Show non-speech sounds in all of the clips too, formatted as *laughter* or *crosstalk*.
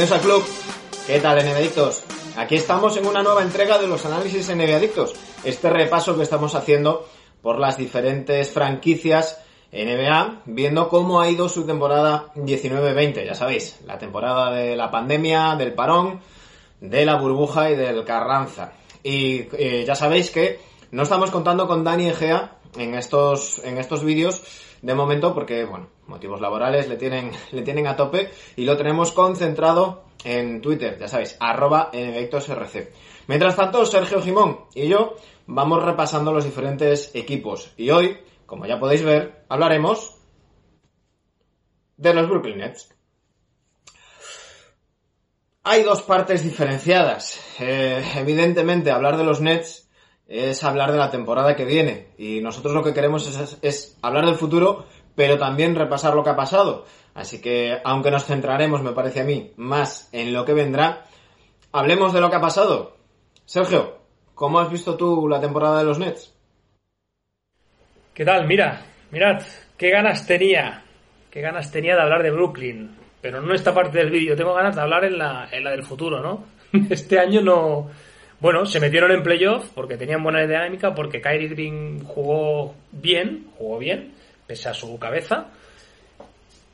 Bienvenidos al club. ¿Qué tal, NBAdictos? Aquí estamos en una nueva entrega de los análisis NBAdictos. Este repaso que estamos haciendo por las diferentes franquicias NBA, viendo cómo ha ido su temporada 19-20. Ya sabéis, la temporada de la pandemia, del parón, de la burbuja y del Carranza. Y eh, ya sabéis que no estamos contando con Dani Egea en estos, en estos vídeos de momento porque, bueno, motivos laborales le tienen, *laughs* le tienen a tope y lo tenemos concentrado en Twitter, ya sabéis, arroba RC. Mientras tanto, Sergio Jimón y yo vamos repasando los diferentes equipos y hoy, como ya podéis ver, hablaremos de los Brooklyn Nets. Hay dos partes diferenciadas. Eh, evidentemente, hablar de los Nets es hablar de la temporada que viene. Y nosotros lo que queremos es, hablar del futuro, pero también repasar lo que ha pasado. Así que, aunque nos centraremos, me parece a mí, más en lo que vendrá, hablemos de lo que ha pasado. Sergio, ¿cómo has visto tú la temporada de los Nets? ¿Qué tal? Mira, mirad, qué ganas tenía, qué ganas tenía de hablar de Brooklyn. Pero no esta parte del vídeo, tengo ganas de hablar en la, en la del futuro, ¿no? *laughs* Este año no, bueno, se metieron en playoff porque tenían buena dinámica, porque Kyrie Green jugó bien, jugó bien, pese a su cabeza.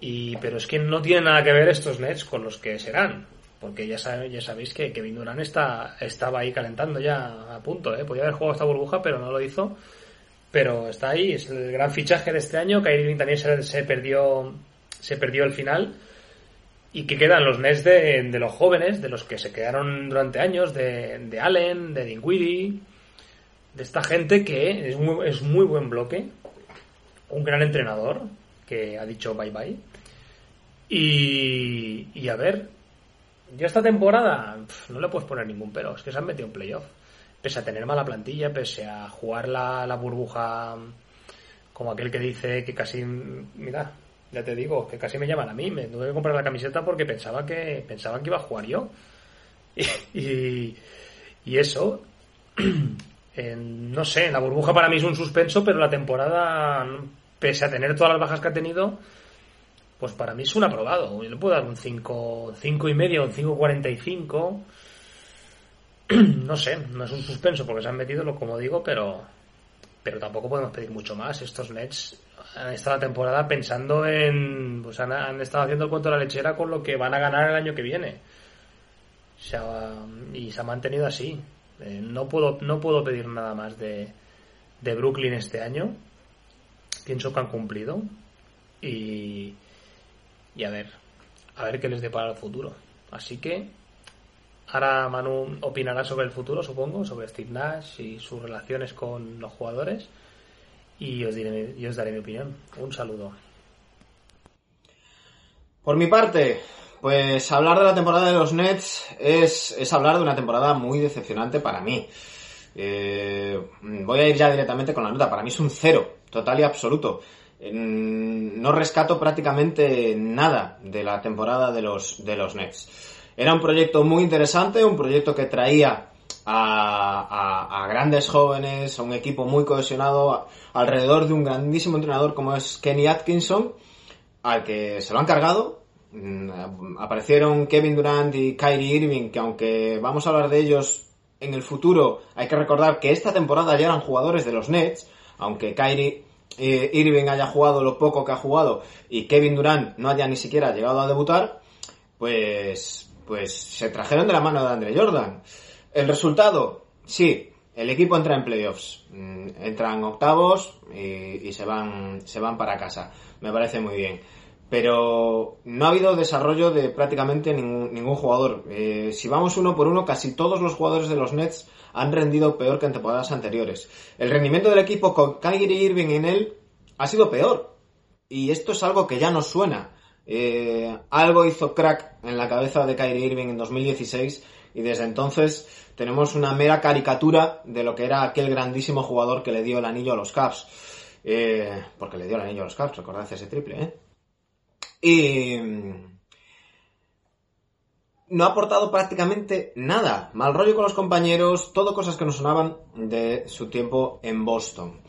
Y, pero es que no tiene nada que ver estos Nets con los que serán. Porque ya, sabe, ya sabéis que Kevin Durant está, estaba ahí calentando ya a punto. ¿eh? Podía haber jugado esta burbuja, pero no lo hizo. Pero está ahí, es el gran fichaje de este año. Kyrie Green también se perdió, se perdió el final y que quedan los Nets de, los jóvenes, de los que se quedaron durante años, de, de Allen, de Dinwiddie, de esta gente que es muy, es muy buen bloque, un gran entrenador que ha dicho bye bye. Y, y a ver, yo esta temporada no le puedes poner ningún pero, es que se han metido en playoff. Pese a tener mala plantilla, pese a jugar la, la burbuja como aquel que dice que casi, mira, ya te digo, que casi me llaman a mí, me tuve que comprar la camiseta porque pensaba que pensaban que iba a jugar yo. *laughs* Y, y, eso, *clears throat* no sé, la burbuja para mí es un suspenso, pero la temporada, pese a tener todas las bajas que ha tenido, pues para mí es un aprobado. Yo le puedo dar un 5, 5 y medio, un 5.45. *clears throat* No sé, no es un suspenso porque se han metido, como digo, pero pero tampoco podemos pedir mucho más. Estos Nets han estado la temporada pensando en. Pues han, han, estado haciendo el la lechera con lo que van a ganar el año que viene. Y se ha mantenido así. Eh, no, puedo, no puedo pedir nada más de, de Brooklyn este año. Pienso que han cumplido. Y. Y a ver. A ver qué les depara el futuro. Así que. Ahora Manu opinará sobre el futuro, supongo, sobre Steve Nash y sus relaciones con los jugadores y os, os daré mi opinión. Un saludo. Por mi parte, pues hablar de la temporada de los Nets es, es hablar de una temporada muy decepcionante para mí. Eh, voy a ir ya directamente con la nota. Para mí es un cero, total y absoluto. No rescato prácticamente nada de la temporada de los, de los Nets. Era un proyecto muy interesante, un proyecto que traía a, a, grandes jóvenes, a un equipo muy cohesionado, alrededor de un grandísimo entrenador como es Kenny Atkinson, al que se lo han cargado. Mm, aparecieron Kevin Durant y Kyrie Irving, que aunque vamos a hablar de ellos en el futuro, hay que recordar que esta temporada ya eran jugadores de los Nets, aunque Kyrie eh, Irving haya jugado lo poco que ha jugado y Kevin Durant no haya ni siquiera llegado a debutar, pues, pues se trajeron de la mano de Andre Jordan. El resultado, sí, el equipo entra en playoffs, entran octavos y, y, se van se van para casa. Me parece muy bien. pero no ha habido desarrollo de prácticamente ningún, ningún jugador. Eh, si vamos uno por uno, casi todos los jugadores de los Nets han rendido peor que en temporadas anteriores. El rendimiento del equipo con Kyrie Irving en él ha sido peor. Y esto es algo que ya nos suena. Eh, algo hizo crack en la cabeza de Kyrie Irving en 2016 y desde entonces tenemos una mera caricatura de lo que era aquel grandísimo jugador que le dio el anillo a los Cavs. Eh, porque le dio el anillo a los Cavs, recordad ese triple, ¿eh? Y no ha aportado prácticamente nada. Mal rollo con los compañeros, todo cosas que nos sonaban de su tiempo en Boston.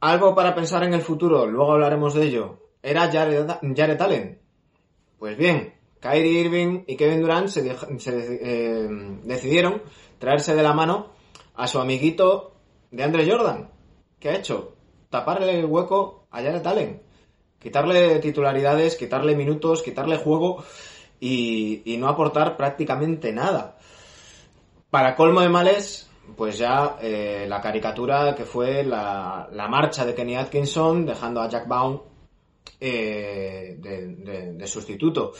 Algo para pensar en el futuro, luego hablaremos de ello. ¿Era Jared, Allen? Pues bien, Kyrie Irving y Kevin Durant se, eh, decidieron traerse de la mano a su amiguito de Andre Jordan. ¿Qué ha hecho? Taparle el hueco a Jared Allen. Quitarle titularidades, quitarle minutos, quitarle juego y, no aportar prácticamente nada. Para colmo de males, pues ya eh, la caricatura que fue la, marcha de Kenny Atkinson dejando a Jack Baum eh, de, sustituto.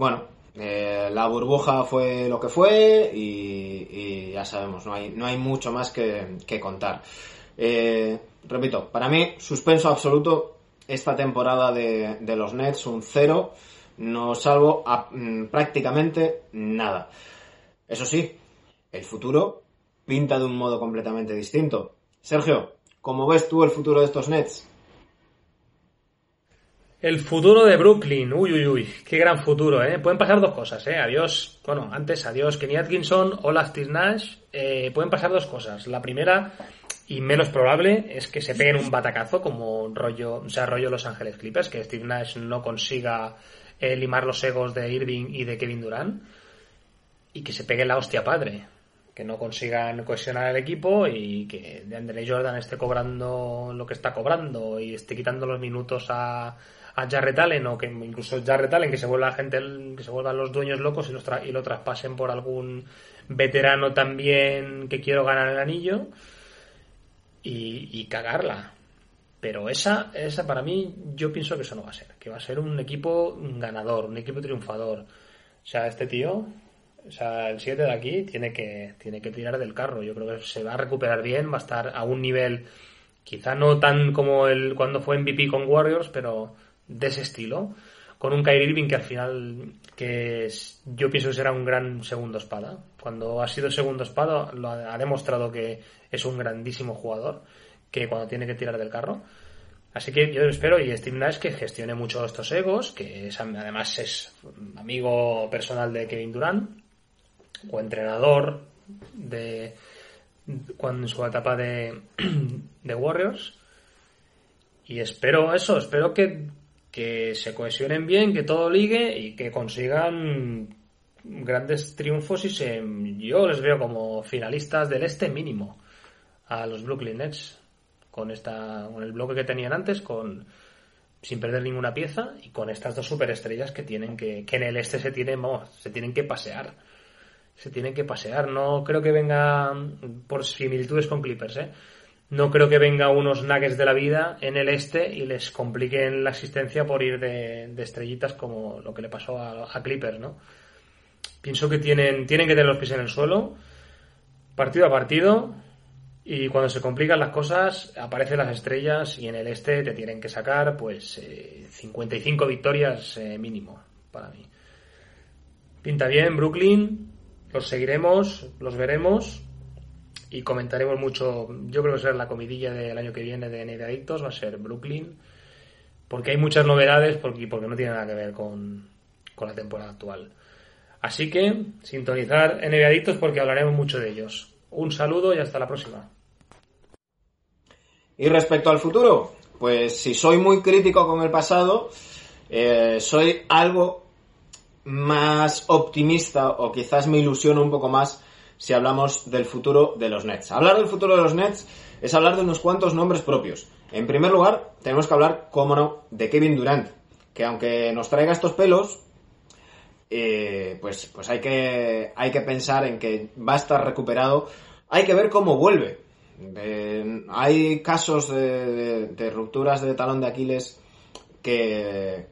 Bueno, eh, la burbuja fue lo que fue y, ya sabemos, no hay, no hay mucho más que, contar. repito, para mí, suspenso absoluto esta temporada de, los Nets, un cero no salvo mm, prácticamente nada. Eso sí, el futuro pinta de un modo completamente distinto. Sergio, ¿cómo ves tú el futuro de estos Nets? El futuro de Brooklyn, uy, uy, uy, qué gran futuro, ¿eh? Pueden pasar dos cosas, ¿eh? Adiós, bueno, antes adiós Kenny Atkinson, hola Steve Nash, eh, pueden pasar dos cosas. La primera, y menos probable, es que se peguen un batacazo como rollo, o sea, rollo Los Ángeles Clippers, que Steve Nash no consiga eh, limar los egos de Irving y de Kevin Durant y que se pegue la hostia padre. Que no consigan cohesionar el equipo y que Andre Jordan esté cobrando lo que está cobrando y esté quitando los minutos a, a Jarrett o que incluso Jarrett Allen que se vuelva gente que se vuelvan los dueños locos y, los y lo traspasen por algún veterano también que quiero ganar el anillo y, y cagarla pero esa, esa para mí, yo pienso que eso no va a ser. Que va a ser un equipo ganador, un equipo triunfador. O sea, este tío, o sea, el 7 de aquí tiene que, tiene que tirar del carro. Yo creo que se va a recuperar bien, va a estar a un nivel, quizá no tan como el cuando fue MVP con Warriors, pero de ese estilo. Con un Kyrie Irving que al final, que yo pienso que será un gran segundo espada. Cuando ha sido segundo espada, lo ha demostrado que es un grandísimo jugador que cuando tiene que tirar del carro. Así que yo espero y Steve Nash que gestione mucho estos egos, que además es amigo personal de Kevin Durant, o entrenador de cuando en su etapa de, *clears throat* de Warriors. Y espero eso, espero que, que se cohesionen bien, que todo ligue y que consigan grandes triunfos y se, yo les veo como finalistas del este mínimo a los Brooklyn Nets con esta con el bloque que tenían antes con sin perder ninguna pieza y con estas dos superestrellas que tienen que que en el este se tienen se tienen que pasear se tienen que pasear no creo que venga por similitudes con Clippers ¿eh? No creo que venga unos nuggets de la vida en el este y les compliquen la existencia por ir de, estrellitas como lo que le pasó a, a, Clippers no pienso que tienen tienen que tener los pies en el suelo partido a partido y cuando se complican las cosas, aparecen las estrellas y en el este te tienen que sacar pues 55 eh, victorias eh, mínimo para mí. Pinta bien Brooklyn, los seguiremos, los veremos y comentaremos mucho. Yo creo que será la comidilla del año que viene de NBA Adictos, va a ser Brooklyn, porque hay muchas novedades porque, porque no tiene nada que ver con, con la temporada actual. Así que sintonizar NBA Adictos porque hablaremos mucho de ellos. Un saludo y hasta la próxima. Y respecto al futuro, pues si soy muy crítico con el pasado, eh, soy algo más optimista o quizás me ilusiono un poco más si hablamos del futuro de los Nets. Hablar del futuro de los Nets es hablar de unos cuantos nombres propios. En primer lugar, tenemos que hablar, cómo no, de Kevin Durant, que aunque nos traiga estos pelos, eh, pues, pues hay, que, hay que pensar en que va a estar recuperado. Hay que ver cómo vuelve hay casos de, rupturas de talón de Aquiles que,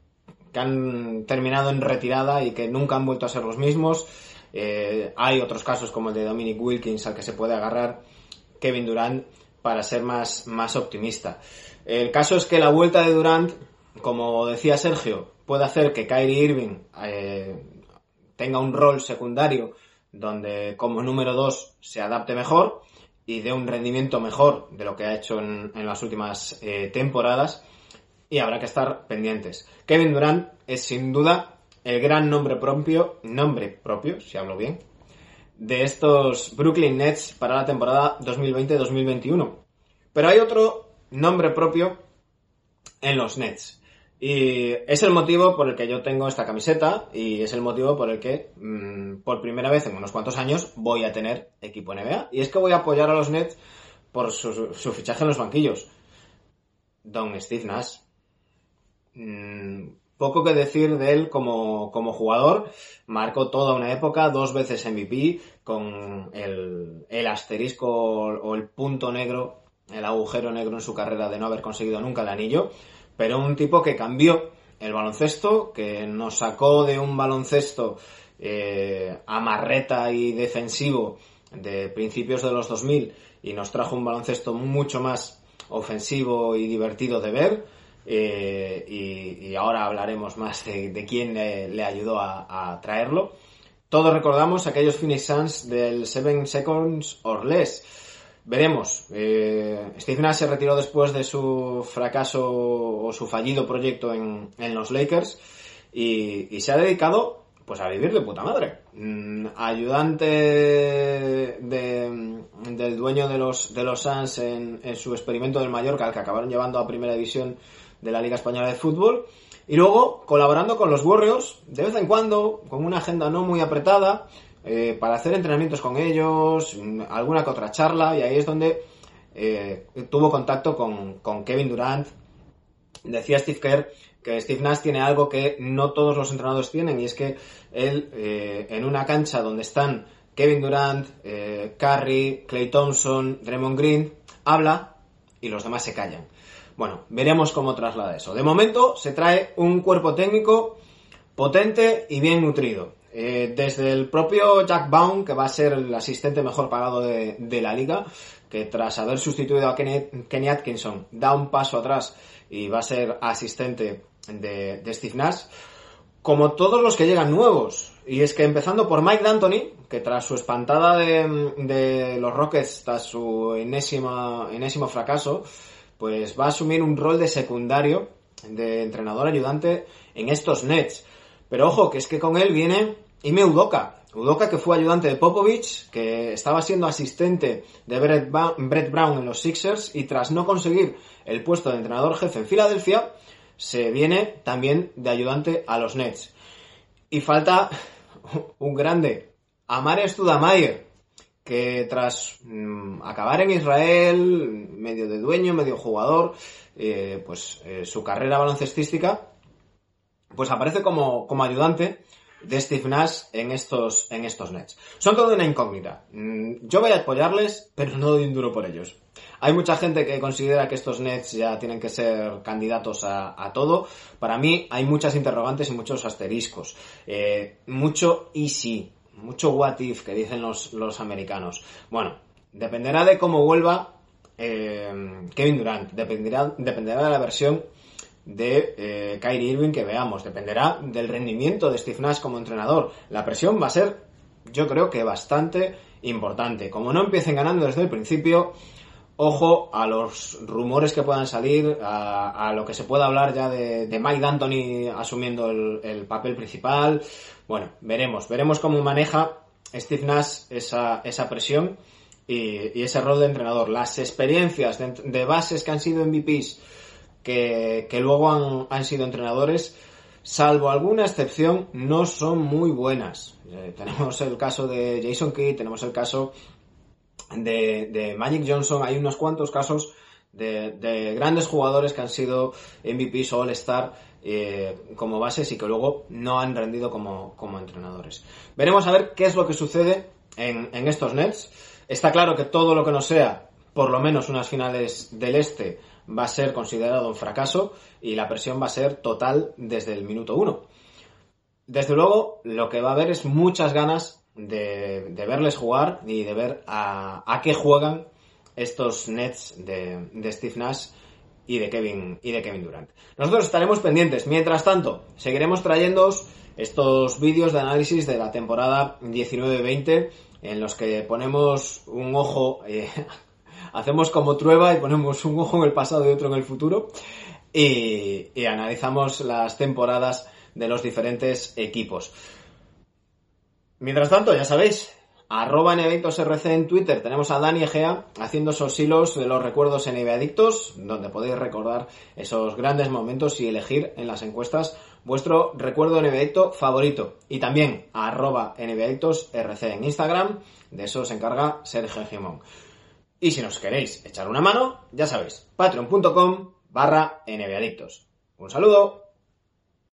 que han terminado en retirada y que nunca han vuelto a ser los mismos. Eh, hay otros casos como el de Dominic Wilkins al que se puede agarrar Kevin Durant para ser más, más optimista. El caso es que la vuelta de Durant, como decía Sergio, puede hacer que Kyrie Irving eh, tenga un rol secundario donde como número 2 se adapte mejor y dé un rendimiento mejor de lo que ha hecho en, las últimas eh, temporadas y habrá que estar pendientes. Kevin Durant es sin duda el gran nombre propio, nombre propio, si hablo bien, de estos Brooklyn Nets para la temporada 2020-2021. Pero hay otro nombre propio en los Nets. Y es el motivo por el que yo tengo esta camiseta y es el motivo por el que mmm, por primera vez en unos cuantos años voy a tener equipo NBA. Y es que voy a apoyar a los Nets por su, su fichaje en los banquillos. Don Steve Nash. Mm, poco que decir de él como, como, jugador. Marcó toda una época, dos veces MVP, con el, asterisco o el punto negro, el agujero negro en su carrera de no haber conseguido nunca el anillo pero un tipo que cambió el baloncesto, que nos sacó de un baloncesto eh, amarreta y defensivo de principios de los 2000 y nos trajo un baloncesto mucho más ofensivo y divertido de ver. Eh, y, y, ahora hablaremos más de, quién le, ayudó a, a, traerlo. Todos recordamos aquellos Phoenix Suns del 7 Seconds or Less Veremos. Eh, Steve Nash se retiró después de su fracaso o su fallido proyecto en, en los Lakers y, y, se ha dedicado pues a vivir de puta madre. Mm, ayudante de, del dueño de los, de los Suns en, en, su experimento del Mallorca, al que acabaron llevando a primera división de la Liga Española de Fútbol. Y luego colaborando con los Warriors, de vez en cuando, con una agenda no muy apretada, eh, para hacer entrenamientos con ellos, alguna que otra charla, y ahí es donde eh, tuvo contacto con, con, Kevin Durant. Decía Steve Kerr que Steve Nash tiene algo que no todos los entrenadores tienen, y es que él, eh, en una cancha donde están Kevin Durant, Curry, Clay Thompson, Draymond Green, habla y los demás se callan. Bueno, veremos cómo traslada eso. De momento se trae un cuerpo técnico potente y bien nutrido. Eh, desde el propio Jack Baum, que va a ser el asistente mejor pagado de, la liga, que tras haber sustituido a Kenny, Kenny, Atkinson da un paso atrás y va a ser asistente de, de, Steve Nash, como todos los que llegan nuevos. Y es que empezando por Mike D'Antoni, que tras su espantada de, de los Rockets, tras su enésima, enésimo fracaso, pues va a asumir un rol de secundario, de entrenador ayudante en estos Nets. Pero ojo, que es que con él viene Ime Udoka. Udoka que fue ayudante de Popovich, que estaba siendo asistente de Brett, Brett Brown en los Sixers y tras no conseguir el puesto de entrenador jefe en Filadelfia, se viene también de ayudante a los Nets. Y falta *laughs* un grande, Amare Studamayer, que tras mmm, acabar en Israel, medio de dueño, medio jugador, eh, pues eh, su carrera baloncestística pues aparece como, como ayudante de Steve Nash en estos, en estos Nets. Son toda una incógnita. Mm, yo voy a apoyarles, pero no doy un duro por ellos. Hay mucha gente que considera que estos Nets ya tienen que ser candidatos a, a todo. Para mí hay muchas interrogantes y muchos asteriscos. Eh, mucho y sí, mucho what if que dicen los, los americanos. Bueno, dependerá de cómo vuelva eh, Kevin Durant, dependerá, dependerá de la versión de eh, Kyrie Irving que veamos. Dependerá del rendimiento de Steve Nash como entrenador. La presión va a ser, yo creo que bastante importante. Como no empiecen ganando desde el principio, ojo a los rumores que puedan salir, a, lo que se pueda hablar ya de, Mike D'Antoni asumiendo el, el, papel principal. Bueno, veremos, veremos cómo maneja Steve Nash esa, esa presión y, ese rol de entrenador. Las experiencias de, bases que han sido MVPs que, que luego han, han, sido entrenadores, salvo alguna excepción, no son muy buenas. Eh, tenemos el caso de Jason Kidd, tenemos el caso de, de Magic Johnson, hay unos cuantos casos de, de, grandes jugadores que han sido MVPs o All-Star eh, como bases y que luego no han rendido como, como, entrenadores. Veremos a ver qué es lo que sucede en, en estos Nets. Está claro que todo lo que no sea, por lo menos unas finales del Este, va a ser considerado un fracaso y la presión va a ser total desde el minuto uno. Desde luego, lo que va a haber es muchas ganas de, verles jugar y de ver a, qué juegan estos Nets de, de Steve Nash y de Kevin y de Kevin Durant. Nosotros estaremos pendientes. Mientras tanto, seguiremos trayéndoos estos vídeos de análisis de la temporada 19-20 en los que ponemos un ojo, eh, *laughs* hacemos como trueba y ponemos un ojo en el pasado y otro en el futuro y, y analizamos las temporadas de los diferentes equipos. Mientras tanto, ya sabéis, arroba RC en Twitter. Tenemos a Dani Egea haciendo esos hilos de los recuerdos en Adictos, donde podéis recordar esos grandes momentos y elegir en las encuestas vuestro recuerdo Adicto favorito. Y también arroba RC en Instagram. De eso se encarga Sergio Gimón. Y si nos queréis echar una mano, ya sabéis, patreon.com barra NBAdictos. Un saludo.